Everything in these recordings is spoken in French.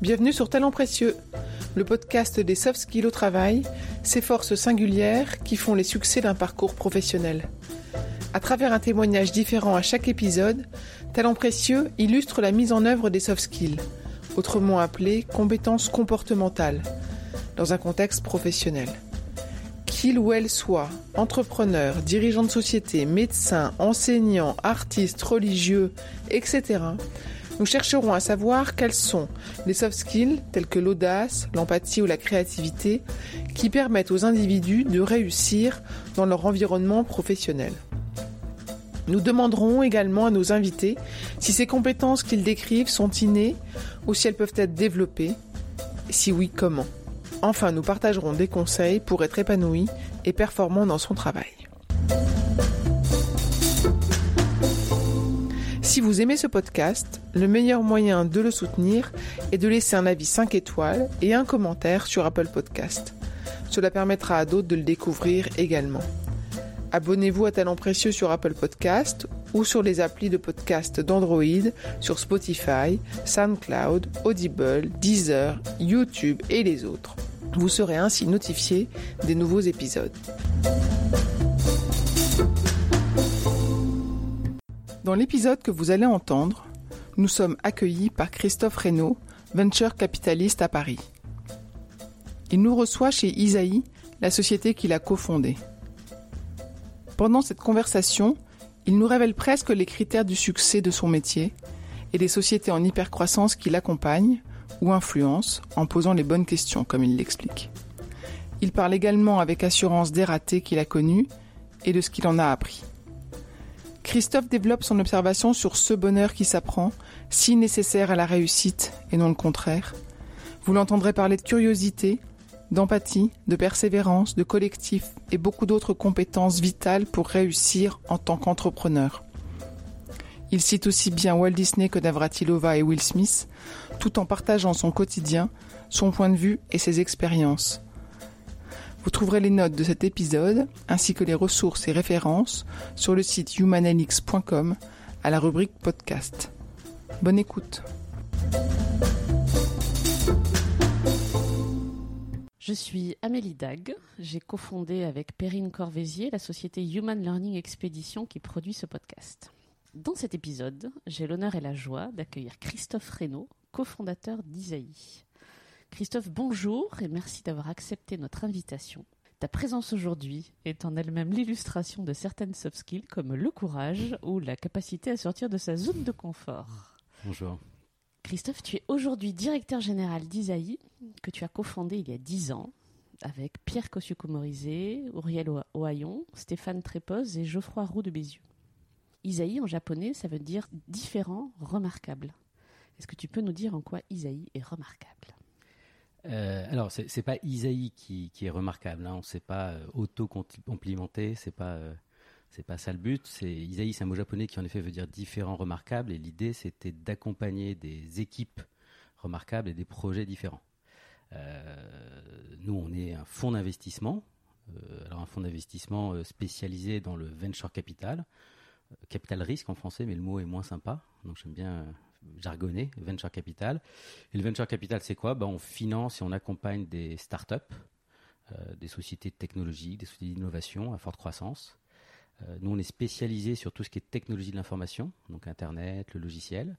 Bienvenue sur Talent Précieux, le podcast des soft skills au travail, ces forces singulières qui font les succès d'un parcours professionnel. À travers un témoignage différent à chaque épisode, Talent Précieux illustre la mise en œuvre des soft skills, autrement appelées compétences comportementales, dans un contexte professionnel. Qu'il ou elle soit entrepreneur, dirigeant de société, médecin, enseignant, artiste, religieux, etc., nous chercherons à savoir quels sont les soft skills tels que l'audace, l'empathie ou la créativité qui permettent aux individus de réussir dans leur environnement professionnel. Nous demanderons également à nos invités si ces compétences qu'ils décrivent sont innées ou si elles peuvent être développées. Si oui, comment? Enfin, nous partagerons des conseils pour être épanoui et performant dans son travail. Si vous aimez ce podcast, le meilleur moyen de le soutenir est de laisser un avis 5 étoiles et un commentaire sur Apple Podcast. Cela permettra à d'autres de le découvrir également. Abonnez-vous à Talent Précieux sur Apple Podcast ou sur les applis de podcast d'Android, sur Spotify, SoundCloud, Audible, Deezer, YouTube et les autres. Vous serez ainsi notifié des nouveaux épisodes. Dans l'épisode que vous allez entendre, nous sommes accueillis par Christophe Reynaud, venture capitaliste à Paris. Il nous reçoit chez Isaïe, la société qu'il a cofondée. Pendant cette conversation, il nous révèle presque les critères du succès de son métier et des sociétés en hypercroissance qui l'accompagnent ou influencent en posant les bonnes questions, comme il l'explique. Il parle également avec assurance des ratés qu'il a connus et de ce qu'il en a appris. Christophe développe son observation sur ce bonheur qui s'apprend, si nécessaire à la réussite et non le contraire. Vous l'entendrez parler de curiosité, d'empathie, de persévérance, de collectif et beaucoup d'autres compétences vitales pour réussir en tant qu'entrepreneur. Il cite aussi bien Walt Disney que Navratilova et Will Smith, tout en partageant son quotidien, son point de vue et ses expériences. Vous trouverez les notes de cet épisode ainsi que les ressources et références sur le site humanelix.com à la rubrique podcast. Bonne écoute. Je suis Amélie Dag. J'ai cofondé avec Perrine Corvézier la société Human Learning Expedition qui produit ce podcast. Dans cet épisode, j'ai l'honneur et la joie d'accueillir Christophe Reynaud, cofondateur d'Isaïe. Christophe, bonjour et merci d'avoir accepté notre invitation. Ta présence aujourd'hui est en elle-même l'illustration de certaines soft skills comme le courage ou la capacité à sortir de sa zone de confort. Bonjour. Christophe, tu es aujourd'hui directeur général d'Isaïe, que tu as cofondé il y a dix ans, avec Pierre Kosciusko-Morizet, Auriel Ohaillon, Stéphane Trépoz et Geoffroy Roux de Bézieux. Isaïe en japonais, ça veut dire différent, remarquable. Est-ce que tu peux nous dire en quoi Isaïe est remarquable? Euh, alors, c'est n'est pas Isaïe qui, est remarquable. Hein. On ne s'est pas euh, auto-complimenté. C'est pas euh, pas ça le but. C'est Isaïe, c'est un mot japonais qui en effet veut dire différent, remarquable. Et l'idée, c'était d'accompagner des équipes remarquables et des projets différents. nous, on est un fonds d'investissement. alors un fonds d'investissement spécialisé dans le venture capital, capital risque en français, mais le mot est moins sympa. Donc j'aime bien jargonné, venture capital. Et le venture capital, c'est quoi? Ben, On finance et on accompagne des startups, euh, des sociétés de technologie, des sociétés d'innovation à forte croissance. Euh, nous, on est spécialisé sur tout ce qui est technologie de l'information, donc Internet, le logiciel.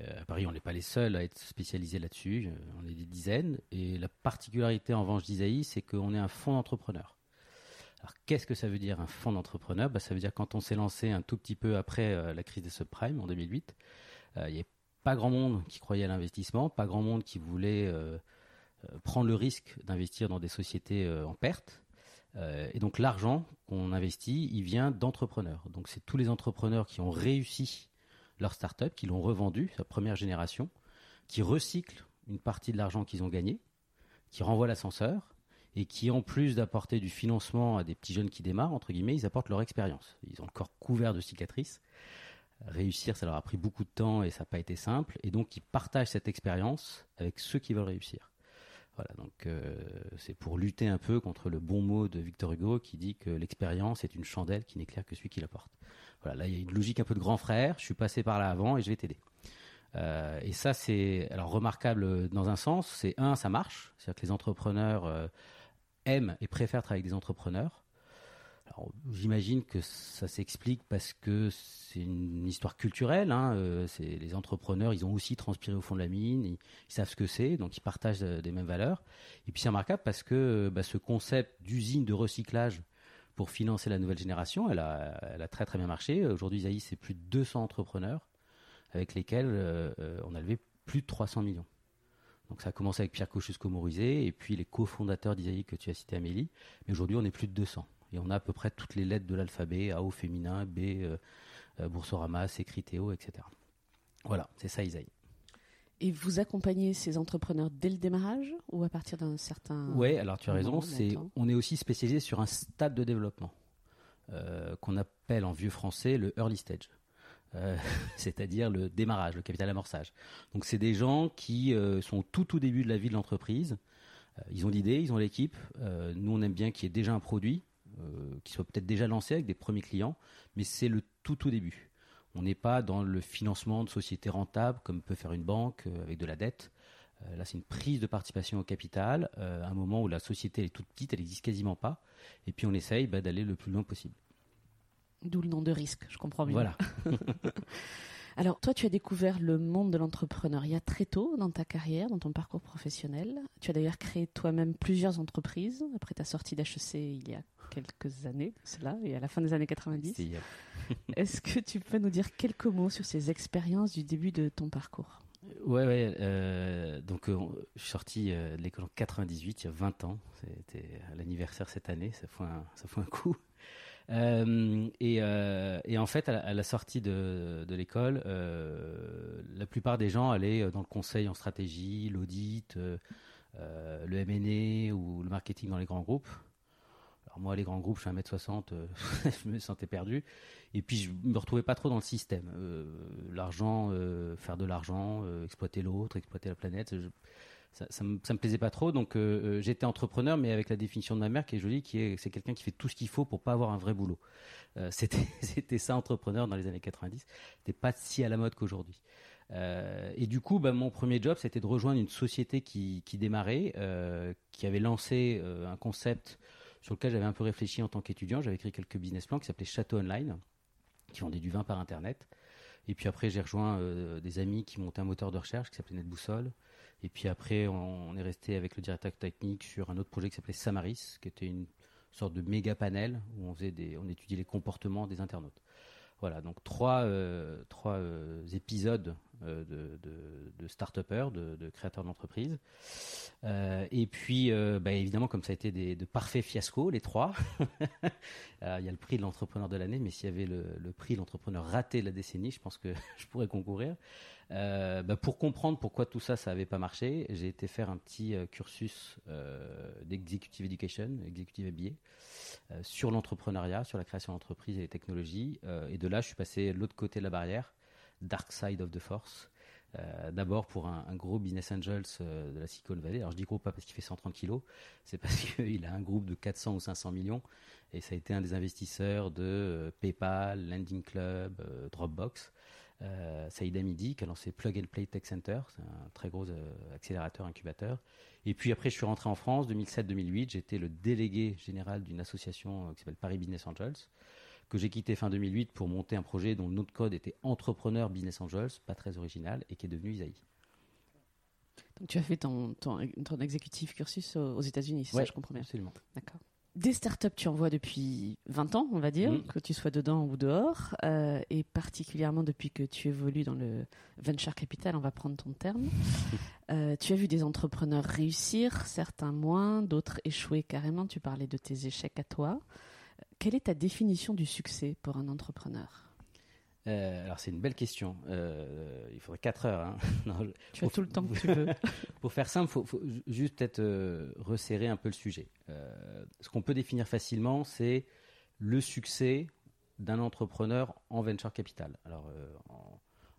Euh, à Paris, on n'est pas les seuls à être spécialisés là-dessus, on est des dizaines. Et la particularité en revanche d'Isaïe, c'est qu'on est un fonds d'entrepreneurs. Alors, qu'est-ce que ça veut dire un fonds d'entrepreneurs? Ben, Ça veut dire quand on s'est lancé un tout petit peu après la crise des subprimes en 2008, il euh, n'y avait pas grand monde qui croyait à l'investissement, pas grand monde qui voulait euh, euh, prendre le risque d'investir dans des sociétés en perte. et donc l'argent qu'on investit, il vient d'entrepreneurs. Donc c'est tous les entrepreneurs qui ont réussi leur start-up, qui l'ont revendu, sa première génération, qui recyclent une partie de l'argent qu'ils ont gagné, qui renvoient l'ascenseur et qui, en plus d'apporter du financement à des petits jeunes qui démarrent, entre guillemets, ils apportent leur expérience. Ils ont le corps couvert de cicatrices réussir, ça leur a pris beaucoup de temps et ça n'a pas été simple. Et donc, ils partagent cette expérience avec ceux qui veulent réussir. Voilà, donc euh, c'est pour lutter un peu contre le bon mot de Victor Hugo qui dit que l'expérience est une chandelle qui n'éclaire que celui qui la porte. Voilà, là il y a une logique un peu de grand frère, je suis passé par là avant et je vais t'aider. et ça, c'est alors remarquable dans un sens. C'est un, ça marche, c'est-à-dire que les entrepreneurs aiment et préfèrent travailler avec des entrepreneurs. J'imagine que ça s'explique parce que c'est une histoire culturelle. Hein, euh, les entrepreneurs, ils ont aussi transpiré au fond de la mine, ils, savent ce que c'est, donc ils partagent euh, des mêmes valeurs. Et puis c'est remarquable parce que euh, bah, ce concept d'usine de recyclage pour financer la nouvelle génération, elle a, très très bien marché. Aujourd'hui, Isaïe, c'est plus de 200 entrepreneurs avec lesquels on a levé plus de 300 millions. Donc ça a commencé avec Pierre Cochusco-Morizet et puis les cofondateurs d'Isaïe que tu as cité Amélie. Mais aujourd'hui, on est plus de 200. Et on a à peu près toutes les lettres de l'alphabet, A au féminin, B, euh, euh, Boursorama, Secriteo, etc. Voilà, c'est ça Isaïe. Et vous accompagnez ces entrepreneurs dès le démarrage ou à partir d'un certain. Oui, alors tu as raison. C'est, on est aussi spécialisé sur un stade de développement euh, qu'on appelle en vieux français le early stage. c'est-à-dire le démarrage, le capital amorçage. Donc c'est des gens qui sont tout au début de la vie de l'entreprise. ils ont l'idée, ils ont l'équipe. nous on aime bien qu'il y ait déjà un produit. Euh, qui soit peut-être déjà lancé avec des premiers clients, mais c'est le tout au début. On n'est pas dans le financement de sociétés rentables comme peut faire une banque euh, avec de la dette. Euh, là, c'est une prise de participation au capital, à un moment où la société est toute petite, elle n'existe quasiment pas, et puis on essaye bah, d'aller le plus loin possible. D'où le nom de risque, je comprends bien. Voilà. Alors, toi, tu as découvert le monde de l'entrepreneuriat très tôt dans ta carrière, dans ton parcours professionnel. Tu as d'ailleurs créé toi-même plusieurs entreprises après ta sortie d'HEC il y a quelques années, cela, et à la fin des années 90. Est-ce que tu peux nous dire quelques mots sur ces expériences du début de ton parcours? Ouais, ouais. Euh, donc, euh, je suis sorti euh, de l'école en 98, il y a 20 ans. C'était l'anniversaire cette année, ça fait un, ça fait un coup. Euh, euh, et, en fait, à la, sortie de, l'école, euh, la plupart des gens allaient dans le conseil en stratégie, l'audit, le M&A ou le marketing dans les grands groupes. Alors moi, les grands groupes, je suis 1m60, je me sentais perdu. Et puis, je me retrouvais pas trop dans le système. l'argent, faire de l'argent, exploiter l'autre, exploiter la planète ça, ça, me, plaisait pas trop. Donc euh, euh, j'étais entrepreneur, mais avec la définition de ma mère qui est jolie, qui est c'est quelqu'un qui fait tout ce qu'il faut pour pas avoir un vrai boulot. Euh, c'était ça entrepreneur dans les années 90. C'était pas si à la mode qu'aujourd'hui. et du coup, bah, mon premier job, c'était de rejoindre une société qui, qui démarrait, qui avait lancé un concept sur lequel j'avais un peu réfléchi en tant qu'étudiant. J'avais écrit quelques business plans qui s'appelaient Château Online, qui vendaient du vin par Internet. Et puis après, j'ai rejoint des amis qui montaient un moteur de recherche qui s'appelait NetBoussole. Et puis après, on, est resté avec le directeur technique sur un autre projet qui s'appelait Samaris, qui était une sorte de méga panel où on, faisait on étudiait les comportements des internautes. Voilà, donc trois, euh, trois euh, épisodes euh, de, de, de start-upers, de, créateurs d'entreprises. et puis, bah, évidemment, comme ça a été de parfaits fiascos, les trois, il y a le prix de l'entrepreneur de l'année, mais s'il y avait le, prix de l'entrepreneur raté de la décennie, je pense que je pourrais concourir. Euh, bah, pour comprendre pourquoi tout ça, ça n'avait pas marché, j'ai été faire un petit euh, cursus euh, d'executive education, executive MBA, euh, sur l'entrepreneuriat, sur la création d'entreprises et les technologies. et de là, je suis passé de l'autre côté de la barrière, dark side of the force. D'abord pour un, gros business angels de la Silicon Valley. Alors je dis gros pas parce qu'il fait 130 kilos, c'est parce qu'il a un groupe de 400 ou 500 millions et ça a été un des investisseurs de PayPal, Landing Club, Dropbox euh, Saïd Amidi qui a lancé Plug and Play Tech Center, c'est un très gros euh, accélérateur incubateur. Et puis après, je suis rentré en France 2007-2008. J'étais le délégué général d'une association euh, qui s'appelle Paris Business Angels, que j'ai quitté fin 2008 pour monter un projet dont le nom de code était Entrepreneur Business Angels, pas très original, et qui est devenu Isaïe. Donc tu as fait ton, ton, exécutif cursus aux États-Unis, c'est ça, je comprends bien. Absolument. D'accord des startups, tu en vois depuis 20 ans, on va dire, mm. que tu sois dedans ou dehors, euh, et particulièrement depuis que tu évolues dans le venture capital, on va prendre ton terme. Euh, tu as vu des entrepreneurs réussir, certains moins, d'autres échouer carrément. Tu parlais de tes échecs à toi. Quelle est ta définition du succès pour un entrepreneur? Euh, alors c'est une belle question. Euh, il faudrait 4 heures. Hein. tu as tout le temps que tu veux. pour faire simple, il faut, juste peut-être euh, resserrer un peu le sujet. ce qu'on peut définir facilement, c'est le succès d'un entrepreneur en venture capital. Alors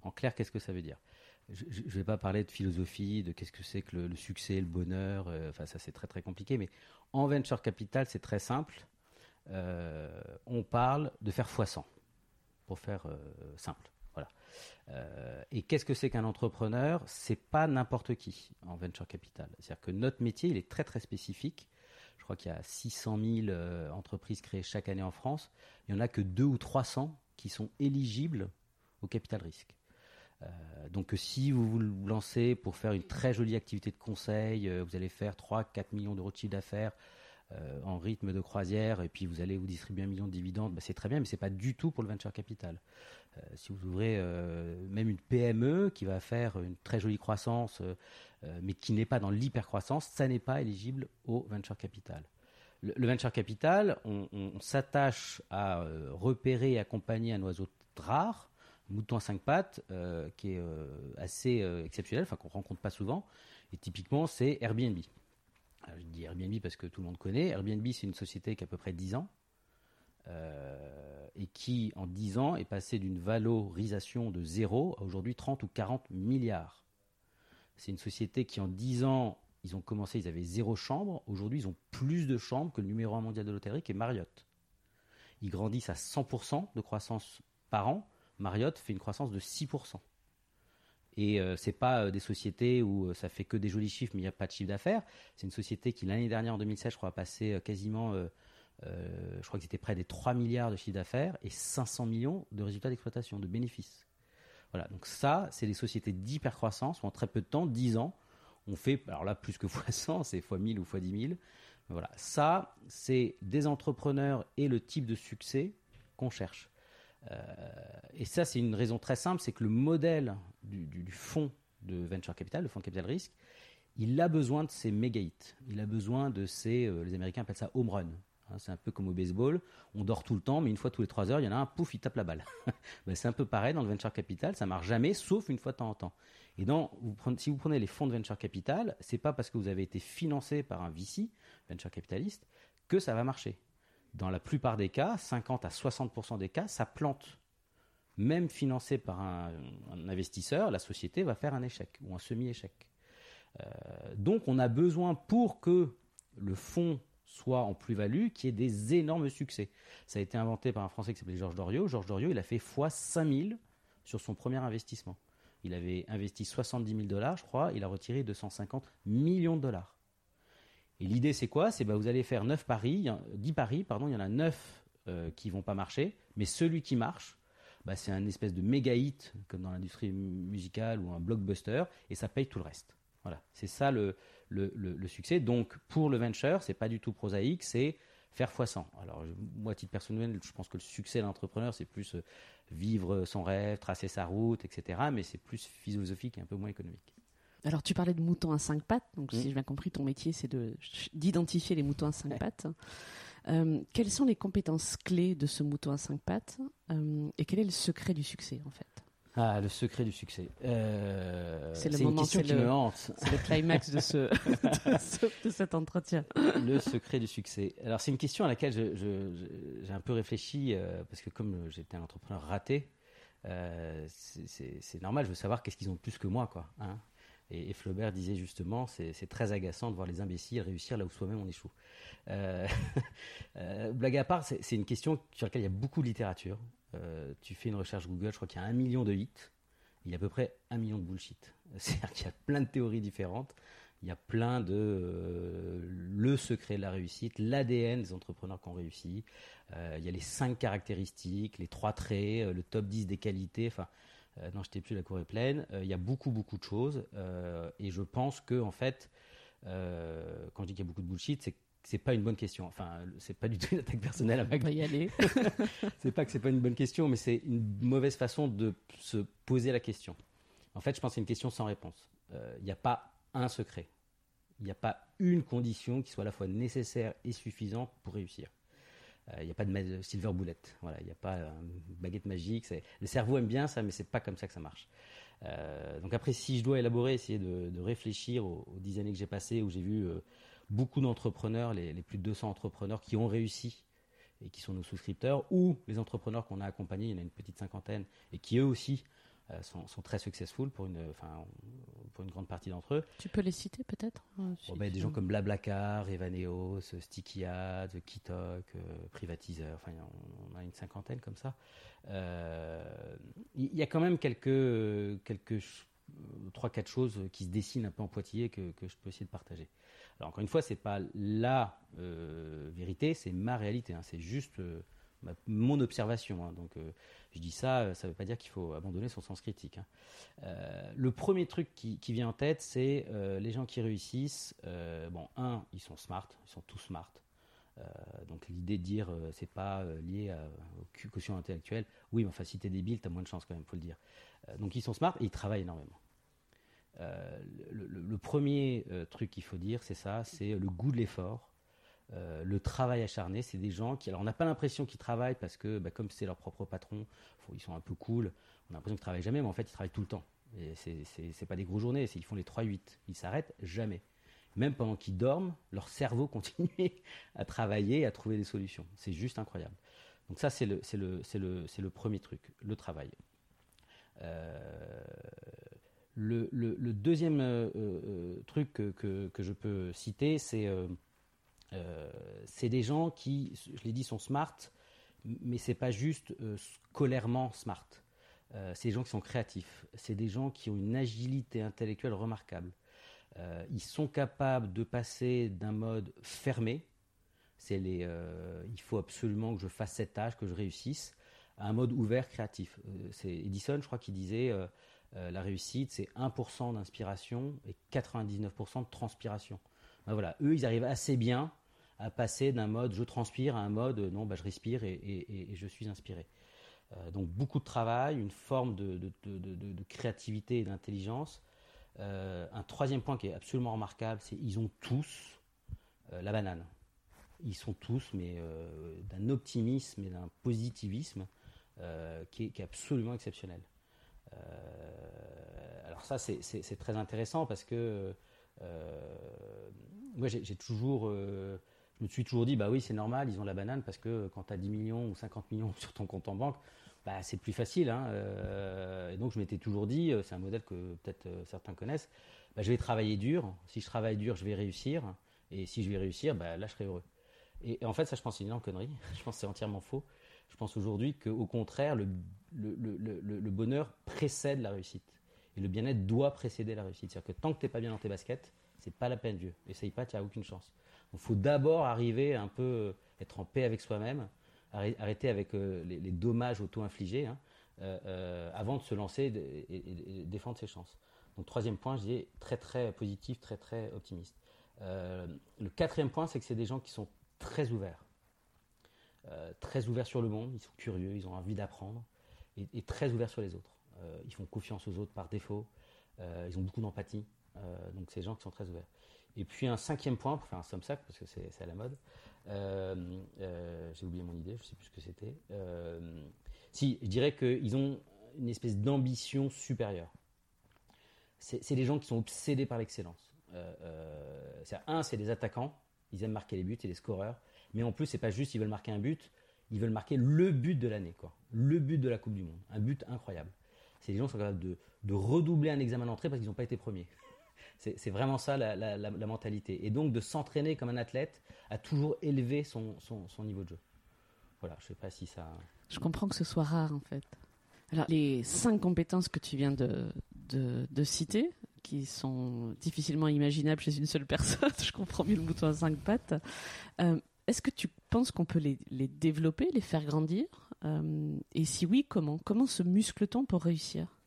en, clair, qu'est-ce que ça veut dire? Je ne vais pas parler de philosophie, de qu'est-ce que c'est que le, succès, le bonheur. Enfin ça c'est très très compliqué. Mais en venture capital, c'est très simple. On parle de faire x100 pour faire euh, simple. Voilà. Euh, et qu'est-ce que c'est qu'un entrepreneur? C'est pas n'importe qui en venture capital. C'est-à-dire que notre métier, il est très très spécifique. Je crois qu'il y a 600 000 euh, entreprises créées chaque année en France. Il n'y en a que 2 ou 300 qui sont éligibles au capital risque. Euh, donc si vous vous lancez pour faire une très jolie activité de conseil, vous allez faire 3-4 millions d'euros de chiffre d'affaires en rythme de croisière et puis vous allez vous distribuer un million de dividendes, bah, c'est très bien, mais ce n'est pas du tout pour le venture capital. Euh, si vous ouvrez euh, même une PME qui va faire une très jolie croissance, euh, mais qui n'est pas dans l'hypercroissance, ça n'est pas éligible au venture capital. Le, venture capital, on, s'attache à repérer et accompagner un oiseau rare, mouton à cinq pattes, qui est assez exceptionnel, enfin qu'on rencontre pas souvent. Et typiquement, c'est Airbnb. Je dis Airbnb parce que tout le monde connaît. Airbnb, c'est une société qui a à peu près 10 ans. Euh, et qui, en 10 ans, est passé d'une valorisation de zéro à aujourd'hui 30 ou 40 milliards. C'est une société qui, en 10 ans, ils ont commencé, ils avaient zéro chambre. Aujourd'hui, ils ont plus de chambres que le numéro 1 mondial de l'hôtellerie, qui est Marriott. Ils grandissent à 100% de croissance par an. Marriott fait une croissance de 6%. Et ce euh, c'est pas euh, des sociétés où ça fait que des jolis chiffres, mais il n'y a pas de chiffre d'affaires. C'est une société qui, l'année dernière, en 2016, je crois, a passé quasiment euh, je crois que c'était près des 3 milliards de chiffre d'affaires et 500 millions de résultats d'exploitation, de bénéfices. Voilà, donc ça, c'est des sociétés d'hypercroissance où en très peu de temps, 10 ans, on fait, alors là, plus que x 100, c'est x 1000 ou x 10 000. Voilà, ça, c'est des entrepreneurs et le type de succès qu'on cherche. Euh, et ça, c'est une raison très simple, c'est que le modèle du, fonds de venture capital, le fonds de capital risque, il a besoin de ces méga hits. Il a besoin de ces, euh, les Américains appellent ça home run. Hein, c'est un peu comme au baseball, on dort tout le temps, mais une fois tous les trois heures, il y en a un, pouf, il tape la balle. Ben, c'est un peu pareil dans le venture capital, ça marche jamais, sauf une fois de temps en temps. Et si vous prenez les fonds de venture capital, c'est pas parce que vous avez été financé par un VC, venture capitaliste, que ça va marcher. Dans la plupart des cas, 50 à 60% des cas, ça plante. Même financé par un, investisseur, la société va faire un échec ou un semi-échec. Euh, donc on a besoin pour que le fonds soit en plus-value, qui est des énormes succès. Ça a été inventé par un Français qui s'appelait Georges Doriot. Georges Doriot, il a fait x 5000 sur son premier investissement. Il avait investi 70 000 dollars, je crois, il a retiré 250 millions de dollars. Et l'idée, c'est quoi? C'est bah, vous allez faire 9 paris, 10 paris, pardon, il y en a 9 euh, qui vont pas marcher, mais celui qui marche, bah, c'est un espèce de méga hit, comme dans l'industrie musicale ou un blockbuster, et ça paye tout le reste. Voilà, c'est ça le, le, succès. Donc, pour le venture, c'est pas du tout prosaïque, c'est faire x100. Alors, moi, titre personnel, je pense que le succès de l'entrepreneur, c'est plus euh, vivre son rêve, tracer sa route, etc. Mais c'est plus philosophique et un peu moins économique. Alors, tu parlais de moutons à cinq pattes. Donc, si mmh. j'ai bien compris, ton métier, c'est d'identifier les moutons à cinq pattes. Euh, quelles sont les compétences clés de ce mouton à cinq pattes euh, et quel est le secret du succès, en fait? Ah, le secret du succès. Euh, c'est le moment, qui me hante. C'est le climax de, ce, de, cet entretien. Le secret du succès. Alors, c'est une question à laquelle j'ai un peu réfléchi, parce que comme j'étais un entrepreneur raté, c'est normal, je veux savoir qu'est-ce qu'ils ont de plus que moi, quoi. Hein. Et, Flaubert disait justement, c'est très agaçant de voir les imbéciles réussir là où soi-même on échoue. blague à part, c'est une question sur laquelle il y a beaucoup de littérature. Euh, tu fais une recherche Google, je crois qu'il y a un million de hits, il y a à peu près un million de bullshit. C'est-à-dire qu'il y a plein de théories différentes, il y a plein de euh, le secret de la réussite, l'ADN des entrepreneurs qui ont réussi, euh, il y a les cinq caractéristiques, les trois traits, le top 10 des qualités, enfin, non, je t'ai plus, la cour est pleine, il y a beaucoup, beaucoup de choses, et je pense que, en fait, quand je dis qu'il y a beaucoup de bullshit, c'est c'est pas une bonne question. Enfin, c'est pas du tout une attaque personnelle à On va y aller. c'est pas que c'est pas une bonne question, mais c'est une mauvaise façon de se poser la question. En fait, je pense que c'est une question sans réponse. Il euh, n'y a pas un secret. Il n'y a pas une condition qui soit à la fois nécessaire et suffisante pour réussir. Il euh, n'y a pas de silver bullet. Voilà, il n'y a pas une baguette magique. Le cerveau aime bien ça, mais c'est pas comme ça que ça marche. Euh, donc après, si je dois élaborer, essayer de, réfléchir aux, dix années que j'ai passées, où j'ai vu beaucoup d'entrepreneurs, les, plus de 200 entrepreneurs qui ont réussi et qui sont nos souscripteurs, ou les entrepreneurs qu'on a accompagnés, il y en a une petite cinquantaine, et qui eux aussi euh, sont, très successful pour une, pour une grande partie d'entre eux. Tu peux les citer peut-être oh, ben, Des gens comme Blablacar, Evaneos, Sticky Ads, Kitok, Privatiseur, enfin on, a une cinquantaine comme ça. Il y, a quand même quelques, quelques 3-4 choses qui se dessinent un peu en pointillé que, que je peux essayer de partager. Alors encore une fois, c'est pas la vérité, c'est ma réalité. Hein. c'est juste mon observation. Hein. donc, euh, je dis ça, euh, ça ne veut pas dire qu'il faut abandonner son sens critique. Hein. Euh, le premier truc qui, vient en tête, c'est les gens qui réussissent. bon, un, ils sont smart, ils sont tous smart. donc l'idée de dire c'est pas lié au quotient intellectuel. Oui, mais enfin si t'es débile, t'as moins de chance quand même, faut le dire. donc ils sont smart et ils travaillent énormément. le, premier truc qu'il faut dire, c'est ça, c'est le goût de l'effort euh, le travail acharné, c'est des gens qui, alors on n'a pas l'impression qu'ils travaillent parce que, bah, comme c'est leur propre patron, ils sont un peu cool. On a l'impression qu'ils travaillent jamais, mais en fait ils travaillent tout le temps. Et c'est pas des grosses journées, ils font les 3-8. Ils s'arrêtent jamais. Même pendant qu'ils dorment, leur cerveau continue à travailler, à trouver des solutions. C'est juste incroyable. Donc ça, c'est le, le, le, le, premier truc, le travail. Euh, le, deuxième euh, truc que, que, je peux citer, c'est c'est des gens qui, je l'ai dit, sont smart, mais c'est pas juste euh, scolairement smart. Euh, c'est des gens qui sont créatifs. C'est des gens qui ont une agilité intellectuelle remarquable. ils sont capables de passer d'un mode fermé, c'est les, il faut absolument que je fasse cette tâche, que je réussisse, à un mode ouvert, créatif. c'est Edison, je crois, qui disait la réussite, c'est 1% d'inspiration et 99% de transpiration. Ben voilà, eux, ils arrivent assez bien à passer d'un mode je transpire à un mode non, bah, je respire et, je suis inspiré. Euh, donc beaucoup de travail, une forme de, créativité et d'intelligence. Euh, un troisième point qui est absolument remarquable, c'est ils ont tous euh, la banane. Ils sont tous, mais d'un optimisme et d'un positivisme qui est, absolument exceptionnel. alors ça, c'est très intéressant parce que moi, j'ai toujours je me suis toujours dit, bah oui, c'est normal, ils ont la banane parce que quand tu as 10 millions ou 50 millions sur ton compte en banque, bah, c'est plus facile. Hein, euh, et donc je m'étais toujours dit, euh, c'est un modèle que peut-être euh, certains connaissent, bah, je vais travailler dur. Si je travaille dur, je vais réussir. Et si je vais réussir, bah, là, je serai heureux. Et, en fait, ça, je pense, c'est une énorme connerie. Je pense que c'est entièrement faux. Je pense aujourd'hui qu'au contraire, le, bonheur précède la réussite. Et le bien-être doit précéder la réussite. C'est-à-dire que tant que tu n'es pas bien dans tes baskets, c'est pas la peine, vieux. Essaye pas, tu n'as aucune chance. Il faut d'abord arriver à un peu euh, être en paix avec soi-même, arrêter avec euh, les, dommages auto-infligés, hein, euh, avant de se lancer et, défendre ses chances. Donc troisième point, je dis très très positif, très très optimiste. le quatrième point, c'est que c'est des gens qui sont très ouverts. très ouverts sur le monde, ils sont curieux, ils ont envie d'apprendre, et, très ouverts sur les autres. ils font confiance aux autres par défaut, ils ont beaucoup d'empathie, donc c'est des gens qui sont très ouverts. Et puis un cinquième point, pour faire un somme sac, parce que c'est à la mode, euh, euh, j'ai oublié mon idée, je ne sais plus ce que c'était. Euh, si, je dirais qu'ils ont une espèce d'ambition supérieure. C'est des gens qui sont obsédés par l'excellence. un, c'est des attaquants, ils aiment marquer les buts et les scoreurs, mais en plus, c'est pas juste ils veulent marquer un but, ils veulent marquer le but de l'année, quoi. Le but de la Coupe du Monde, un but incroyable. C'est des gens qui sont capables de, de redoubler un examen d'entrée parce qu'ils n'ont pas été premiers. C'est vraiment ça la, mentalité. Et donc de s'entraîner comme un athlète à toujours élever son, niveau de jeu. Voilà, je ne sais pas si ça. Je comprends que ce soit rare en fait. Alors les cinq compétences que tu viens de, citer, qui sont difficilement imaginables chez une seule personne, je comprends mieux le mouton à cinq pattes. Euh, est-ce que tu penses qu'on peut les, développer, les faire grandir euh, Et si oui, comment? Comment se muscle-t-on pour réussir?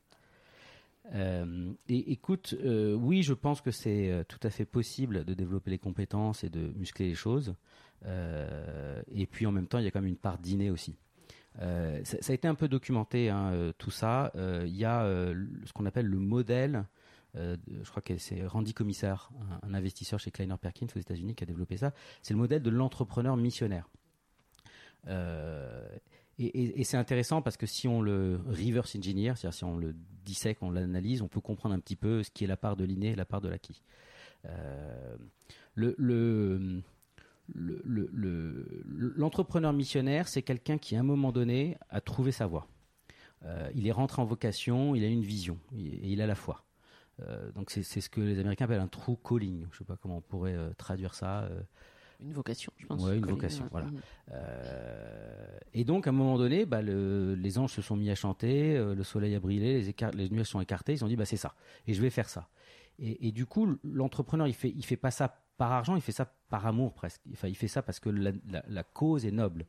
Euh, et écoute, euh, oui, je pense que c'est euh, tout à fait possible de développer les compétences et de muscler les choses. et puis en même temps, il y a quand même une part d'inné aussi. Ça, a été un peu documenté, hein, tout ça. Il y a ce qu'on appelle le modèle. je crois que c'est Randy Commissar, un, investisseur chez Kleiner Perkins aux États-Unis, qui a développé ça. C'est le modèle de l'entrepreneur missionnaire. Et, c'est intéressant parce que si on le reverse engineer, c'est-à-dire si on le dissèque, on l'analyse, on peut comprendre un petit peu ce qui est la part de l'inné et la part de l'acquis. Euh, l'entrepreneur missionnaire, c'est quelqu'un qui, à un moment donné, a trouvé sa voie. Euh, il est rentré en vocation, il a une vision et il a la foi. donc c'est ce que les Américains appellent un true calling. Je ne sais pas comment on pourrait traduire ça. Une vocation, je pense. Oui, une vocation, voilà. Mm. et donc, à un moment donné, bah, les anges se sont mis à chanter, le soleil a brillé, les, les nuages sont écartés, ils ont dit, bah, c'est ça, et je vais faire ça. Et, du coup, l'entrepreneur, il fait, il fait pas ça par argent, il fait ça par amour presque. Enfin, il fait ça parce que la, cause est noble,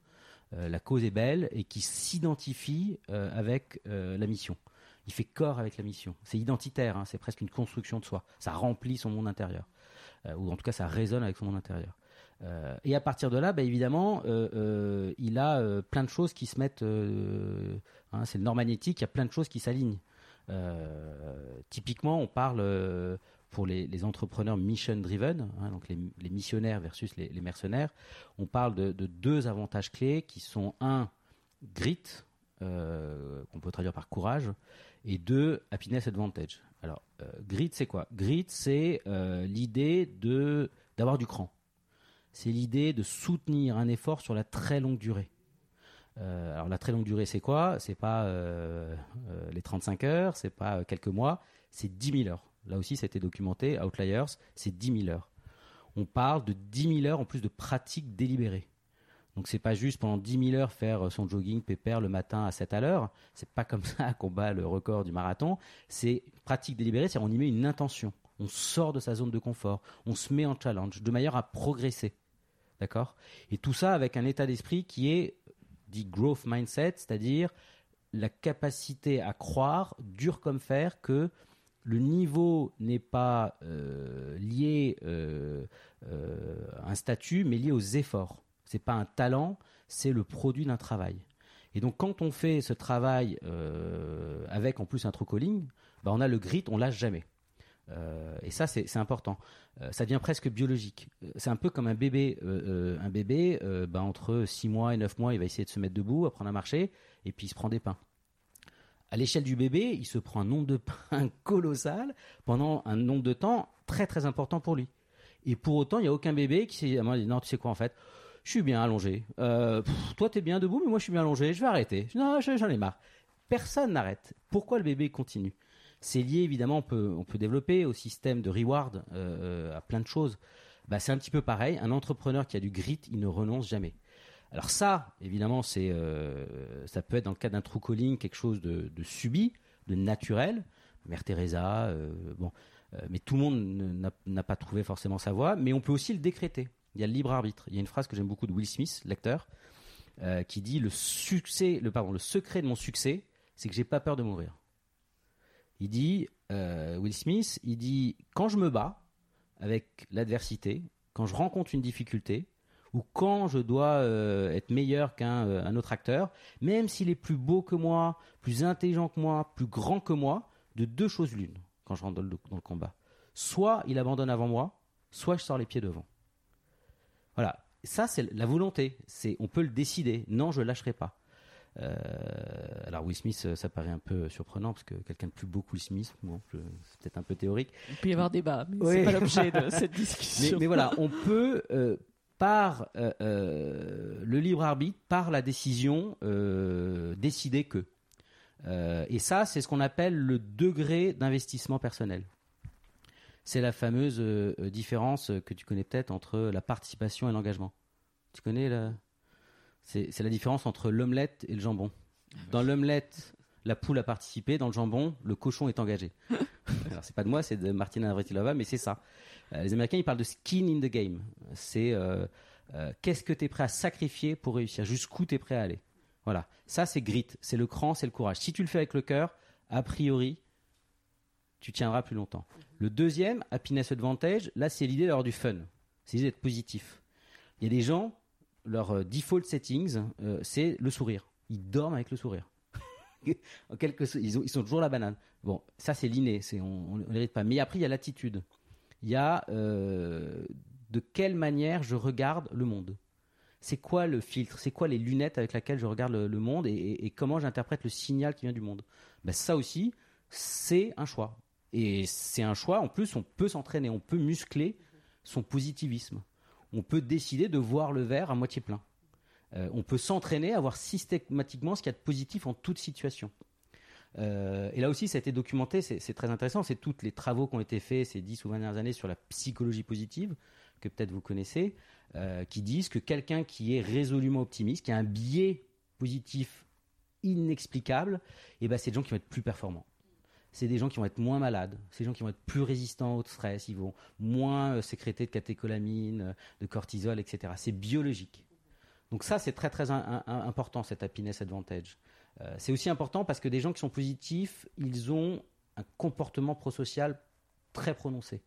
euh, la cause est belle et qui s'identifie euh, avec euh, la mission. Il fait corps avec la mission. C'est identitaire, hein, c'est presque une construction de soi. Ça remplit son monde intérieur, ou en tout cas ça résonne avec son monde intérieur. Et à partir de là, bah, évidemment, il a plein de choses qui se mettent. Hein, c'est le nord magnétique, il y a plein de choses qui s'alignent. typiquement, on parle pour les, entrepreneurs mission driven, hein, donc les, missionnaires versus les, mercenaires, on parle de, deux avantages clés qui sont un, grit, euh, qu'on peut traduire par courage, et deux, happiness advantage. Alors, euh, grit, c'est quoi? Grit, c'est euh, l'idée de d'avoir du cran. C'est l'idée de soutenir un effort sur la très longue durée. alors la très longue durée, c'est quoi? C'est pas les 35 heures, c'est pas quelques mois, c'est 10 000 heures. Là aussi, ça a été documenté. Outliers, c'est 10 000 heures. On parle de 10 000 heures en plus de pratiques délibérées. Donc c'est pas juste pendant 10 000 heures faire son jogging pépère le matin à 7 à l'heure. C'est pas comme ça qu'on bat le record du marathon. C'est pratique délibérée, c'est-à-dire on y met une intention. On sort de sa zone de confort. On se met en challenge de manière à progresser. D'accord? Et tout ça avec un état d'esprit qui est dit growth mindset, c'est-à-dire la capacité à croire, dur comme fer, que le niveau n'est pas euh, lié euh, euh, à un statut, mais lié aux efforts. Ce n'est pas un talent, c'est le produit d'un travail. Et donc quand on fait ce travail avec en plus un true calling, bah, on a le grit, on lâche jamais. Et ça, c'est important. ça devient presque biologique. C'est un peu comme un bébé. un bébé, bah, entre 6 mois et 9 mois, il va essayer de se mettre debout, apprendre à marcher, et puis il se prend des pains à l'échelle du bébé, il se prend un nombre de pains colossal pendant un nombre de temps très très important pour lui. Et pour autant, il n'y a aucun bébé qui s'est dit non, tu sais quoi en fait, je suis bien allongé. Euh, toi, tu es bien debout, mais moi, je suis bien allongé. Je vais arrêter. Non, j'en ai marre. Personne n'arrête. Pourquoi le bébé continue? C'est lié, évidemment, on peut, on peut développer au système de reward, euh, à plein de choses. Bah, c'est un petit peu pareil. Un entrepreneur qui a du grit, il ne renonce jamais. Alors ça, évidemment, c'est, euh, ça peut être dans le cas d'un true calling quelque chose de, subi, de naturel. Mère Teresa, euh, bon, euh, mais tout le monde n'a pas trouvé forcément sa voie. Mais on peut aussi le décréter. Il y a le libre arbitre. Il y a une phrase que j'aime beaucoup de Will Smith, lecteur, qui dit le succès, le pardon, le secret de mon succès, c'est que j'ai pas peur de mourir. Il dit Will Smith, il dit quand je me bats avec l'adversité, quand je rencontre une difficulté, ou quand je dois euh, être meilleur qu'un euh, autre acteur, même s'il est plus beau que moi, plus intelligent que moi, plus grand que moi, de deux choses l'une quand je rentre dans le, dans le combat. Soit il abandonne avant moi, soit je sors les pieds devant. Voilà, ça c'est la volonté. C'est on peut le décider. Non, je lâcherai pas. Euh, alors Will Smith, ça paraît un peu surprenant parce que quelqu'un de plus beau que Will Smith, bon, c'est peut-être un peu théorique. Il peut y avoir débat, mais c'est pas l'objet de cette discussion. Mais, voilà, on peut par euh, euh, le libre arbitre, par la décision, euh, décider que. et ça, c'est ce qu'on appelle le degré d'investissement personnel. C'est la fameuse différence que tu connais peut-être entre la participation et l'engagement. Tu connais la... C'est la différence entre l'omelette et le jambon. Dans l'omelette, la poule a participé. Dans le jambon, le cochon est engagé. Alors c'est pas de moi, c'est de Martina Navratilova, mais c'est ça. Euh, les Américains, ils parlent de skin in the game. C'est euh, euh, qu'est-ce que tu es prêt à sacrifier pour réussir, jusqu'où tu es prêt à aller? Voilà, ça c'est grit, c'est le cran, c'est le courage. Si tu le fais avec le cœur, a priori, tu tiendras plus longtemps. Le deuxième, happiness advantage, là c'est l'idée d'avoir du fun, c'est l'idée d'être positif. Il y a des gens, leur default settings, c'est le sourire. Ils dorment avec le sourire. en ils, ils, sont toujours la banane. Bon, ça c'est l'inné, on ne l'hérite pas. Mais après, il y a l'attitude il y a euh, de quelle manière je regarde le monde. C'est quoi le filtre? C'est quoi les lunettes avec lesquelles je regarde le, monde? Et, comment j'interprète le signal qui vient du monde? Ben, Ça aussi, c'est un choix. Et c'est un choix, en plus, on peut s'entraîner, on peut muscler son positivisme. On peut décider de voir le verre à moitié plein. Euh, on peut s'entraîner à voir systématiquement ce qu'il y a de positif en toute situation. et là aussi, ça a été documenté, c'est très intéressant. C'est tous les travaux qui ont été faits ces 10 ou 20 dernières années sur la psychologie positive, que peut-être vous connaissez, qui disent que quelqu'un qui est résolument optimiste, qui a un biais positif inexplicable, eh ben, c'est des gens qui vont être plus performants c'est des gens qui vont être moins malades, c'est des gens qui vont être plus résistants au stress, ils vont moins euh, sécréter de catécholamine, euh, de cortisol, etc. C'est biologique. Donc ça, c'est très très important, cette happiness advantage. Euh, c'est aussi important parce que des gens qui sont positifs, ils ont un comportement prosocial très prononcé.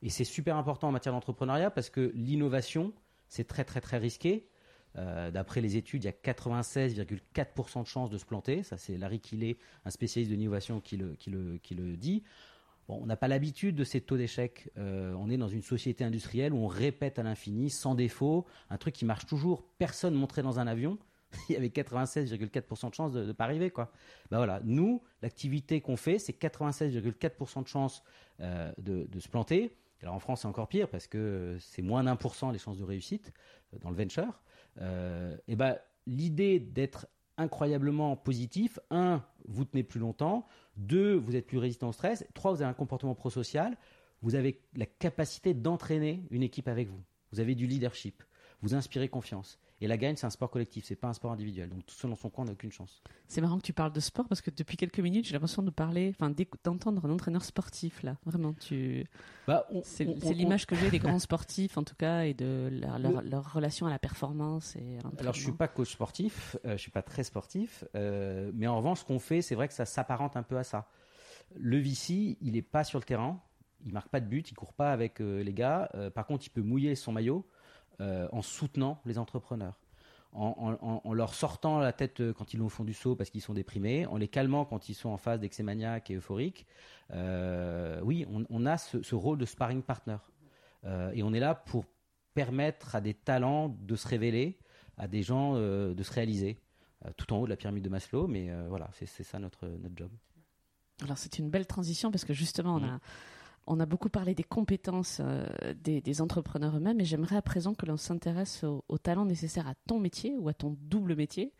Et c'est super important en matière d'entrepreneuriat parce que l'innovation, c'est très très très risqué. Euh, d'après les études, il y a 96,4% de chances de se planter. Ça, c'est Larry Killet, un spécialiste de l'innovation, qui le, dit. on n'a pas l'habitude de ces taux d'échec. Euh, on est dans une société industrielle où on répète à l'infini, sans défaut, un truc qui marche toujours. Personne monterait dans un avion. Il y avait 96,4% de chances de ne pas arriver. Quoi. Ben voilà, nous, l'activité qu'on fait, c'est 96,4% de chances euh, de, se planter. En France, c'est encore pire parce que c'est moins d'un pour cent les chances de réussite dans le venture. Euh, et ben, l'idée d'être incroyablement positif, un, vous tenez plus longtemps, deux, vous êtes plus résistant au stress, trois, vous avez un comportement prosocial, vous avez la capacité d'entraîner une équipe avec vous. Vous avez du leadership, vous inspirez confiance. Et la gagne, c'est un sport collectif, c'est pas un sport individuel. Donc tout seul dans son coin, on n'a aucune chance. C'est marrant que tu parles de sport parce que depuis quelques minutes, j'ai l'impression de parler, enfin d'entendre un entraîneur sportif là. Vraiment, tu. Bah, c'est l'image que j'ai des grands sportifs en tout cas et de leur, relation à la performance et. Alors je suis pas coach sportif, euh, je suis pas très sportif, euh, mais en revanche, ce qu'on fait, c'est vrai que ça s'apparente un peu à ça. Le VC, il est pas sur le terrain, il marque pas de but, il court pas avec euh, les gars. par contre, il peut mouiller son maillot euh, en soutenant les entrepreneurs. En, leur sortant la tête euh, quand ils vont au fond du saut parce qu'ils sont déprimés, en les calmant quand ils sont en phase d'excès maniaque et euphorique. Euh, oui, on, a ce, rôle de sparring partner. et on est là pour permettre à des talents de se révéler, à des gens de se réaliser, tout en haut de la pyramide de Maslow. Mais voilà, c'est ça notre, notre job. Alors c'est une belle transition parce que justement, on a on a beaucoup parlé des compétences euh, des, entrepreneurs eux-mêmes et j'aimerais à présent que l'on s'intéresse aux talents nécessaires à ton métier ou à ton double métier,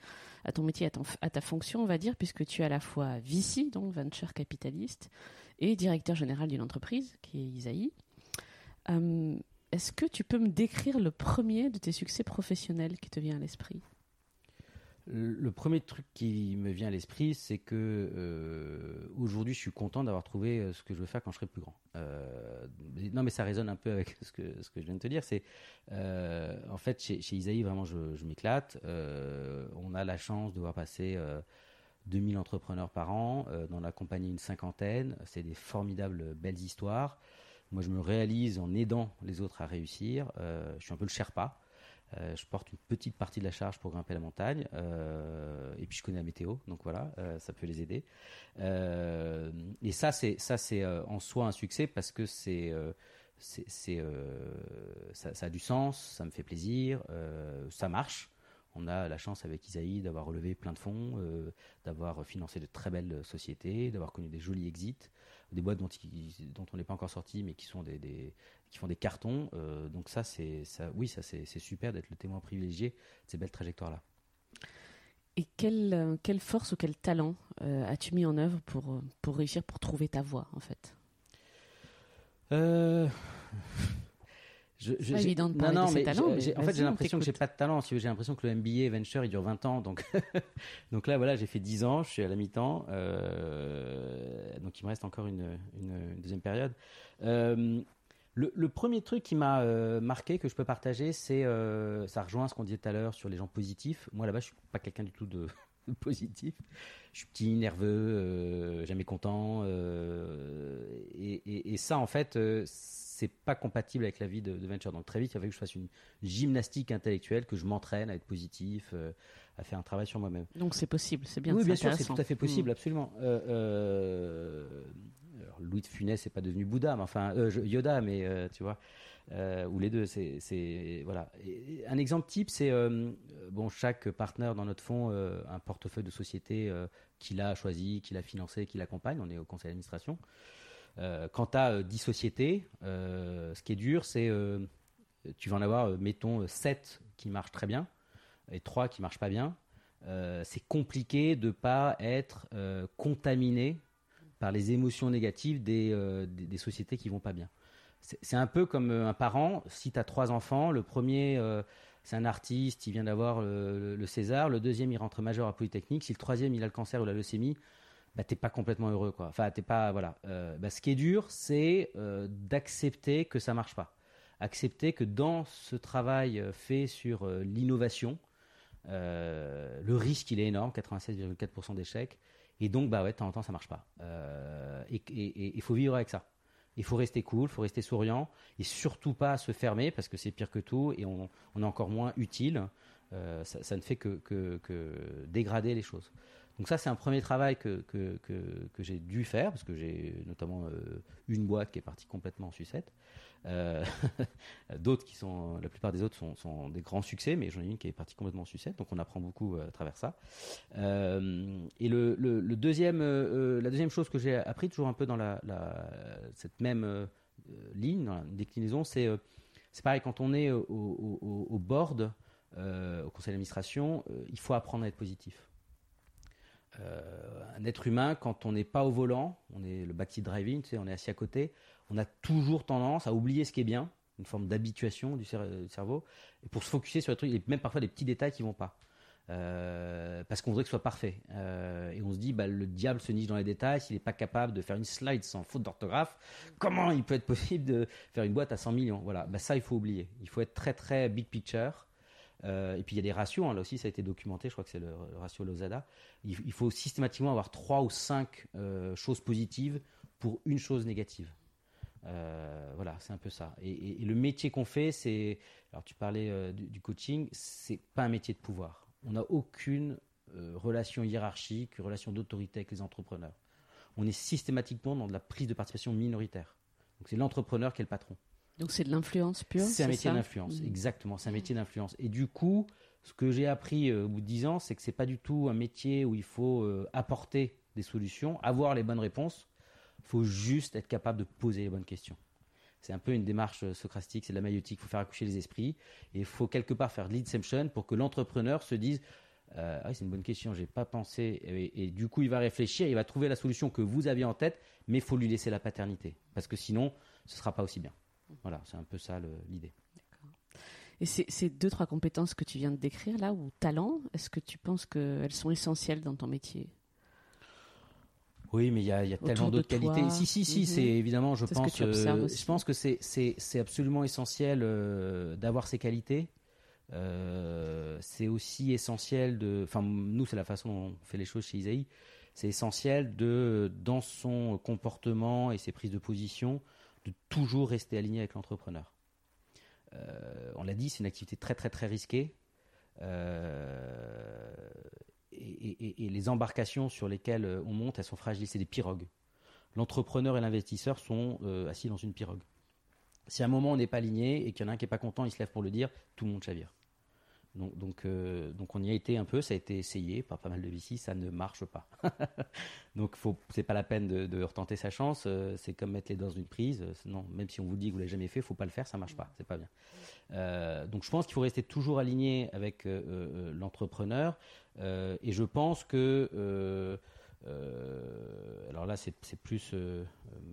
à ton métier, à, ta fonction, on va dire, puisque tu es à la fois VC, donc venture capitaliste, et directeur général d'une entreprise qui est Isaïe. Euh, est-ce que tu peux me décrire le premier de tes succès professionnels qui te vient à l'esprit? Le premier truc qui me vient à l'esprit, c'est que euh, aujourd'hui, je suis content d'avoir trouvé euh, ce que je veux faire quand je serai plus grand. Euh, non, mais ça résonne un peu avec ce que, je viens de te dire. C'est en fait chez, Isaïe, vraiment, je, m'éclate. on a la chance de voir passer 2000 entrepreneurs par an, d'en accompagner une cinquantaine. C'est des formidables belles histoires. Moi, je me réalise en aidant les autres à réussir. je suis un peu le Sherpa. Euh, je porte une petite partie de la charge pour grimper la montagne. Euh, et puis je connais la météo, donc voilà, euh, ça peut les aider. et ça, c'est ça, c'est en soi un succès parce que c'est c'est, ça, a du sens, ça me fait plaisir, ça marche. On a la chance avec Isaïe d'avoir relevé plein de fonds, d'avoir financé de très belles sociétés, d'avoir connu des jolis exits, des boîtes dont, on n'est pas encore sorti, mais qui sont des qui font des cartons. Euh, donc ça, c'est ça, oui, ça c'est super d'être le témoin privilégié de ces belles trajectoires là. Et quelle, euh, quelle force ou quel talent euh, as-tu mis en œuvre pour, pour réussir, pour trouver ta voie en fait? Je, je, pas évident de non, mais, en fait, j'ai l'impression que j'ai pas de talent. J'ai l'impression que le MBA Venture, il dure 20 ans. Donc, donc là, voilà, j'ai fait 10 ans, je suis à la mi-temps. Euh, donc, il me reste encore une, une, deuxième période. Euh, le, le, premier truc qui m'a euh, marqué, que je peux partager, c'est, ça rejoint ce qu'on disait tout à l'heure sur les gens positifs. Moi, là-bas, je suis pas quelqu'un du tout de, positif. Je suis petit, nerveux, jamais content. Et, et, et, ça, en fait c'est pas compatible avec la vie de, venture. Donc très vite, il fallait que je fasse une gymnastique intellectuelle, que je m'entraîne à être positif, euh, à faire un travail sur moi-même. Donc c'est possible, c'est bien. Oui, bien sûr, c'est tout à fait possible, mm. absolument. Euh, euh, Louis de Funès n'est pas devenu Bouddha, enfin Yoda, mais tu vois, ou les deux, c'est voilà. un exemple type, c'est bon, chaque partenaire dans notre fonds a un portefeuille de société qu'il a choisi, qu'il a financé, qu'il accompagne. On est au conseil d'administration. Euh, quand tu as 10 sociétés, euh, ce qui est dur, c'est euh, tu vas en avoir, mettons, 7 qui marchent très bien et 3 qui marchent pas bien. c'est compliqué de ne pas être contaminé par les émotions négatives des, des, sociétés qui vont pas bien. C'est un peu comme un parent, si tu as trois enfants, le premier c'est un artiste, il vient d'avoir le, César, le deuxième il rentre majeur à Polytechnique, si le troisième il a le cancer ou la leucémie, bah, t'es pas complètement heureux. Enfin t'es pas voilà. Euh, bah, ce qui est dur, c'est euh, d'accepter que ça marche pas, accepter que dans ce travail euh, fait sur l'innovation, le risque il est énorme, 96,4% d'échecs, et donc bah ouais de temps en temps ça marche pas. et il faut vivre avec ça. Il faut rester cool, il faut rester souriant et surtout pas se fermer parce que c'est pire que tout et on, est encore moins utile. Euh, ça, ne fait que, dégrader les choses. Donc ça, c'est un premier travail que, que, j'ai dû faire parce que j'ai notamment euh, une boîte qui est partie complètement en sucette. Euh, d'autres qui sont, la plupart des autres sont, des grands succès, mais j'en ai une qui est partie complètement donc on apprend beaucoup euh, à travers ça. Euh, et le, deuxième, la deuxième chose que j'ai appris toujours un peu dans cette même ligne, dans la déclinaison, c'est c'est pareil quand on est au, au, board, au conseil d'administration, il faut apprendre à être positif. un être humain, quand on n'est pas au volant, on est le backseat driving, tu sais, on est assis à côté, on a toujours tendance à oublier ce qui est bien, une forme d'habituation du, cerveau, et pour se focuser sur les trucs, et même parfois des petits détails qui vont pas. Euh, parce qu'on voudrait que ce soit parfait. Euh, et on se dit, bah, le diable se niche dans les détails, s'il n'est pas capable de faire une slide sans faute d'orthographe, comment il peut être possible de faire une boîte à 100 millions? Voilà, bah, ça il faut oublier. Il faut être très très big picture. Euh, et puis il y a des ratios, hein. là aussi ça a été documenté, je crois que c'est le, ratio Lozada. Il, il, faut systématiquement avoir trois ou cinq choses positives pour une chose négative. Euh, voilà, c'est un peu ça. Et, le métier qu'on fait, c'est. Alors, tu parlais euh, du, coaching, c'est pas un métier de pouvoir. On n'a aucune euh, relation hiérarchique, relation d'autorité avec les entrepreneurs. On est systématiquement dans de la prise de participation minoritaire. Donc, c'est l'entrepreneur qui est le patron. Donc, c'est de l'influence pure C'est un métier d'influence, mmh. exactement. C'est un métier d'influence. Et du coup, ce que j'ai appris au bout de 10 ans, c'est que c'est pas du tout un métier où il faut apporter des solutions, avoir les bonnes réponses il faut juste être capable de poser les bonnes questions. C'est un peu une démarche euh, socratique, c'est de la maïotique, il faut faire accoucher les esprits. Et il faut quelque part faire de l'inception pour que l'entrepreneur se dise euh, ah c'est une bonne question, j'ai pas pensé. Et, du coup, il va réfléchir, il va trouver la solution que vous aviez en tête, mais il faut lui laisser la paternité. Parce que sinon, ce sera pas aussi bien. Voilà, c'est un peu ça l'idée. Et ces deux, trois compétences que tu viens de décrire là, ou talents, est-ce que tu penses qu'elles sont essentielles dans ton métier? Oui, mais il y a, tellement d'autres qualités. Si, si, si, mhm. c'est évidemment, je pense, euh, je pense que c'est absolument essentiel euh, d'avoir ces qualités. Euh, c'est aussi essentiel de, enfin, nous, c'est la façon dont on fait les choses chez Isaïe. C'est essentiel de, dans son comportement et ses prises de position, de toujours rester aligné avec l'entrepreneur. on l'a dit, c'est une activité très, très, très risquée. Et, les embarcations sur lesquelles euh, on monte, elles sont fragiles, c'est des pirogues. L'entrepreneur et l'investisseur sont euh, assis dans une pirogue. Si à un moment on n'est pas aligné et qu'il y en a un qui n'est pas content, il se lève pour le dire, tout le monde chavire. Euh, donc, on y a été un peu, ça a été essayé par pas mal de VC, ça ne marche pas. donc ce c'est pas la peine de, retenter sa chance, c'est comme mettre les dents dans une prise. non, même si on vous dit que vous l'avez jamais fait, faut pas le faire, ça marche pas, c'est pas bien. donc je pense qu'il faut rester toujours aligné avec l'entrepreneur. Euh, et je pense que, euh, euh, alors là, c'est plus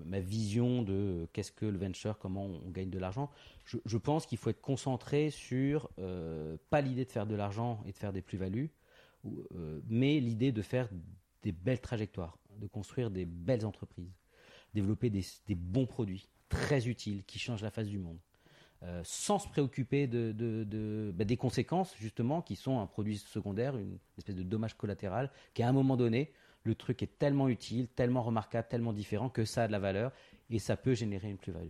ma vision de qu'est-ce que le venture, comment on, gagne de l'argent. Je, pense qu'il faut être concentré sur pas l'idée de faire de l'argent et de faire des plus-values, mais l'idée de faire des belles trajectoires, de construire des belles entreprises, développer des bons produits très utiles qui changent la face du monde. Euh, sans se préoccuper bah, des conséquences, justement, qui sont un produit secondaire, une espèce de dommage collatéral, qui à un moment donné, le truc est tellement utile, tellement remarquable, tellement différent que ça a de la valeur et ça peut générer une plus-value.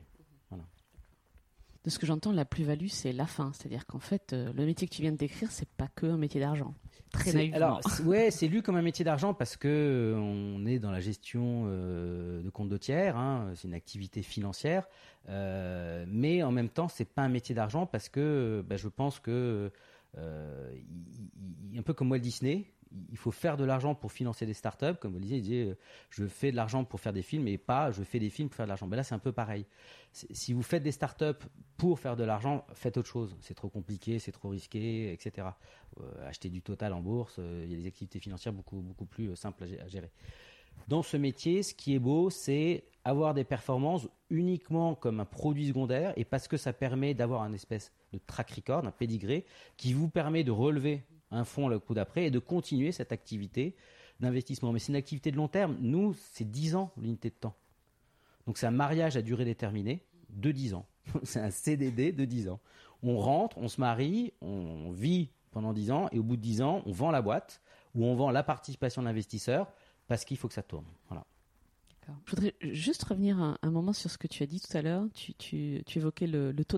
De ce que j'entends, la plus-value, c'est la fin. C'est-à-dire qu'en fait, euh, le métier que tu viens de décrire, c'est pas que un métier d'argent. Très naïvement. Alors, ouais, c'est lu comme un métier d'argent parce que euh, on est dans la gestion de comptes de tiers. Hein, c'est une activité financière. Euh, mais en même temps, c'est pas un métier d'argent parce que bah, je pense que, euh, un peu comme Walt Disney, il faut faire de l'argent pour financer des startups. Comme vous le disiez, il disait, euh, je fais de l'argent pour faire des films et pas je fais des films pour faire de l'argent. Ben là, c'est un peu pareil. Si vous faites des startups pour faire de l'argent, faites autre chose. C'est trop compliqué, c'est trop risqué, etc. Euh, acheter du total en bourse, il y a des activités financières beaucoup, beaucoup plus simples à gérer. Dans ce métier, ce qui est beau, c'est avoir des performances uniquement comme un produit secondaire et parce que ça permet d'avoir un espèce de track record, un pédigré, qui vous permet de relever un fonds le coup d'après et de continuer cette activité d'investissement. Mais c'est une activité de long terme. Nous, c'est 10 ans l'unité de temps. Donc c'est un mariage à durée déterminée de 10 ans. c'est un CDD de 10 ans. On rentre, on se marie, on vit pendant 10 ans et au bout de 10 ans, on vend la boîte ou on vend la participation de l'investisseur parce qu'il faut que ça tourne. Voilà. Je voudrais juste revenir un, moment sur ce que tu as dit tout à l'heure. Tu, évoquais le, taux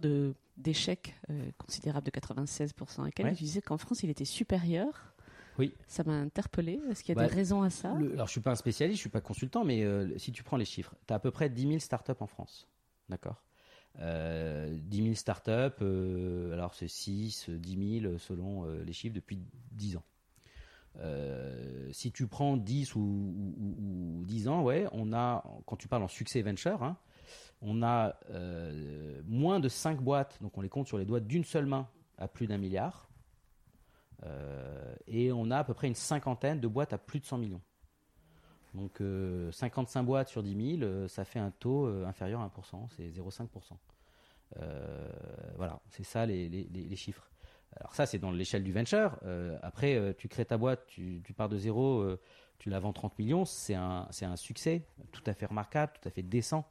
d'échec euh, considérable de 96%. Et tu disais qu'en France, il était supérieur. Oui. Ça m'a interpellé. Est-ce qu'il y a des bah, raisons à ça? Alors, je ne suis pas un spécialiste, je ne suis pas consultant, mais euh, si tu prends les chiffres, tu as à peu près 10 000 startups en France. D'accord? Euh, 10 000 startups, euh, alors c'est 6, 10 000 selon les chiffres depuis 10 ans. Euh, si tu prends 10 ou, 10 ans, ouais, on a, quand tu parles en succès venture, hein, on a euh, moins de 5 boîtes, donc on les compte sur les doigts d'une seule main, à plus d'un milliard. Euh, et on a à peu près une cinquantaine de boîtes à plus de 100 millions. Donc 55 boîtes sur 10 000, ça fait un taux inférieur à 1%, c'est 0,5%. voilà, c'est ça les chiffres. Alors ça, c'est dans l'échelle du venture. Euh, après, euh, tu crées ta boîte, tu, pars de zéro, euh, tu la vends 30 millions, c'est un, un succès tout à fait remarquable, tout à fait décent.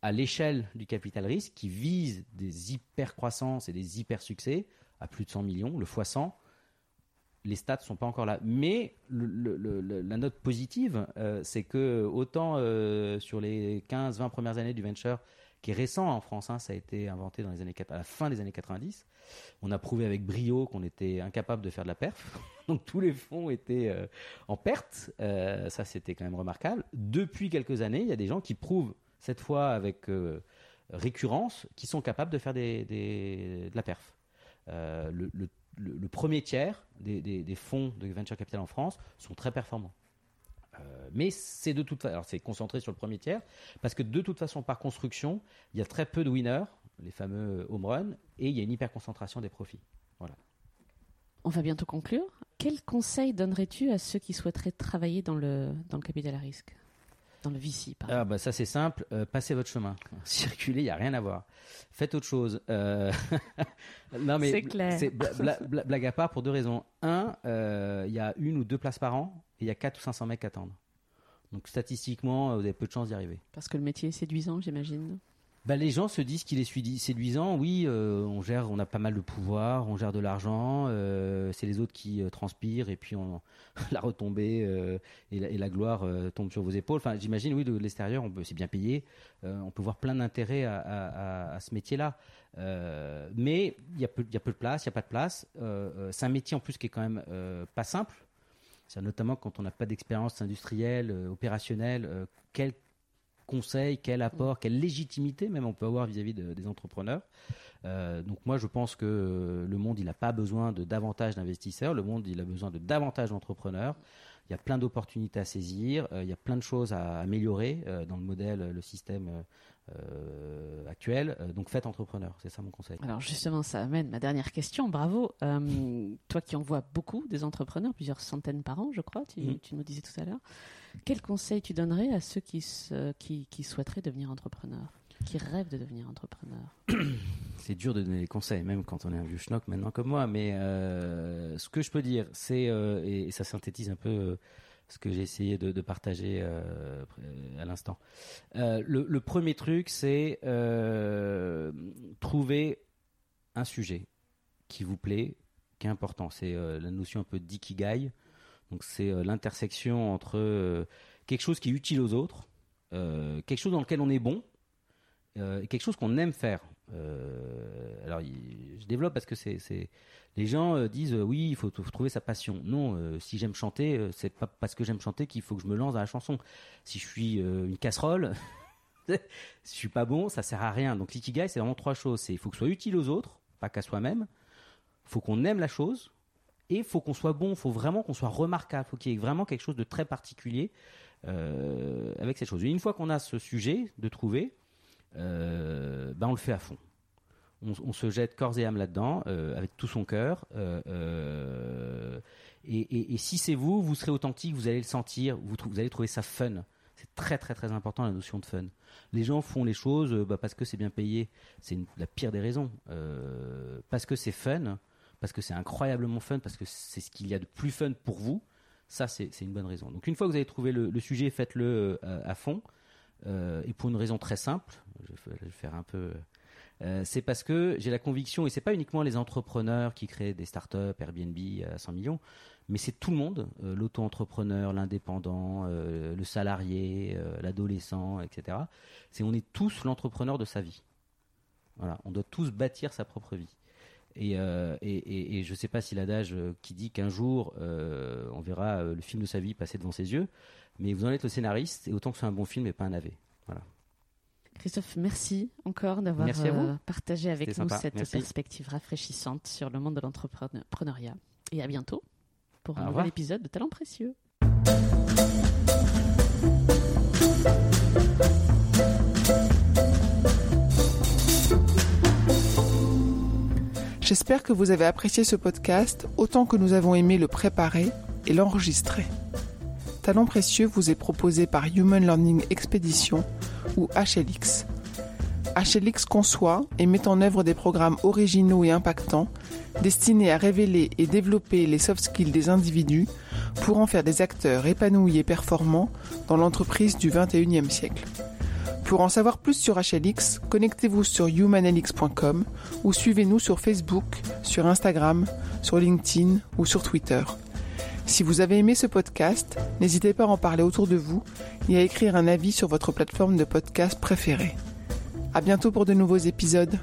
À l'échelle du capital risque, qui vise des hyper croissances et des hyper succès à plus de 100 millions, le x 100, les stats sont pas encore là. Mais la note positive, c'est que autant sur les 15-20 premières années du venture, qui est récent en France, hein, ça a été inventé dans les années, à la fin des années 90, on a prouvé avec brio qu'on était incapable de faire de la perf. Donc tous les fonds étaient euh, en perte. Euh, ça, c'était quand même remarquable. Depuis quelques années, il y a des gens qui prouvent, cette fois avec euh, récurrence, qui sont capables de faire de la perf. Le, premier tiers des, fonds de venture capital en France sont très performants. Mais c'est de toute façon, alors c'est concentré sur le premier tiers, parce que de toute façon, par construction, il y a très peu de winners les fameux home runs, et il y a une hyperconcentration des profits. Voilà. On va bientôt conclure. Quel conseil donnerais-tu à ceux qui souhaiteraient travailler dans le, dans le capital à risque? Dans le VC, par ah bah Ça, c'est simple. Euh, passez votre chemin. Circuler, il n'y a rien à voir. Faites autre chose. Euh, non, mais c'est clair. blague à part pour deux raisons. Un, euh, il y a une ou deux places par an, et il y a 4 ou 500 mecs à attendre. Donc statistiquement, vous avez peu de chances d'y arriver. Parce que le métier est séduisant, j'imagine. Bah, les gens se disent qu'il est séduisant. Oui, euh, on gère, on a pas mal de pouvoir, on gère de l'argent. Euh, c'est les autres qui euh, transpirent et puis on, la retombée et la, gloire tombe sur vos épaules. Enfin, j'imagine, oui, de l'extérieur, on peut, c'est bien payé. on peut voir plein d'intérêts à, ce métier-là. mais il y, a peu, y a peu de place, il y a pas de place. c'est un métier en plus qui est quand même pas simple. Notamment quand on n'a pas d'expérience industrielle, opérationnelle. quel conseil, quel apport, quelle légitimité même on peut avoir vis-à-vis des entrepreneurs. Euh, donc moi je pense que le monde il n'a pas besoin de davantage d'investisseurs, le monde il a besoin de davantage d'entrepreneurs. Il y a plein d'opportunités à saisir, euh, il y a plein de choses à améliorer euh, dans le modèle, le système actuel. donc faites entrepreneur, c'est ça mon conseil. Alors justement, ça amène ma dernière question. Bravo. toi qui en vois beaucoup des entrepreneurs, plusieurs centaines par an, je crois, tu, mm. tu nous disais tout à l'heure. Quel conseil tu donnerais à ceux qui, qui, souhaiteraient devenir entrepreneurs qui rêvent de devenir entrepreneurs? C'est dur de donner des conseils, même quand on est un vieux schnock maintenant comme moi. Mais euh, ce que je peux dire, c'est, euh, et, ça synthétise un peu euh, ce que j'ai essayé de, partager à l'instant. Le, premier truc, c'est trouver un sujet qui vous plaît, qui est important. C'est la notion un peu d'ikigai. Donc c'est euh, l'intersection entre euh, quelque chose qui est utile aux autres, euh, quelque chose dans lequel on est bon, et quelque chose qu'on aime faire. alors je développe parce que les gens disent oui il faut, trouver sa passion. Non, si j'aime chanter, c'est pas parce que j'aime chanter qu'il faut que je me lance dans la chanson. Si je suis une casserole, si je suis pas bon, ça sert à rien. Donc l'ikigai c'est vraiment trois choses. C'est il faut que ce soit utile aux autres, pas qu'à soi-même. Faut qu'on aime la chose Et faut qu'on soit bon, faut vraiment qu'on soit remarquable, faut qu'il y ait vraiment quelque chose de très particulier euh, avec cette chose. Une fois qu'on a ce sujet de trouver, euh, ben on le fait à fond. On, se jette corps et âme là-dedans, euh, avec tout son cœur. Et, si c'est vous, vous serez authentique, vous allez le sentir, vous, allez trouver ça fun. C'est très très très important la notion de fun. Les gens font les choses bah, parce que c'est bien payé. C'est la pire des raisons. parce que c'est fun, parce que c'est incroyablement fun, parce que c'est ce qu'il y a de plus fun pour vous, ça c'est une bonne raison. Donc une fois que vous avez trouvé le, sujet, faites-le euh, à fond. Euh, et pour une raison très simple, je vais, faire un peu. Euh, c'est parce que j'ai la conviction, et c'est pas uniquement les entrepreneurs qui créent des startups, Airbnb à 100 millions, mais c'est tout le monde, l'auto-entrepreneur, l'indépendant, le salarié, l'adolescent, etc. C'est on est tous l'entrepreneur de sa vie. Voilà, on doit tous bâtir sa propre vie. Euh, et, je ne sais pas si l'adage euh, qui dit qu'un jour euh, on verra le film de sa vie passer devant ses yeux, mais vous en êtes le scénariste et autant que c'est un bon film et pas un AV. Voilà. Christophe, merci encore d'avoir partagé avec nous cette perspective rafraîchissante sur le monde de l'entrepreneuriat. Et à bientôt pour un nouvel épisode de Talents précieux. J'espère que vous avez apprécié ce podcast autant que nous avons aimé le préparer et l'enregistrer. Talent précieux vous est proposé par Human Learning Expedition ou HLX. HLX conçoit et met en œuvre des programmes originaux et impactants destinés à révéler et développer les soft skills des individus pour en faire des acteurs épanouis et performants dans l'entreprise du 21e siècle. Pour en savoir plus sur HLX, connectez-vous sur humanlx.com ou suivez-nous sur Facebook, sur Instagram, sur LinkedIn ou sur Twitter. Si vous avez aimé ce podcast, n'hésitez pas à en parler autour de vous et à écrire un avis sur votre plateforme de podcast préférée. À bientôt pour de nouveaux épisodes.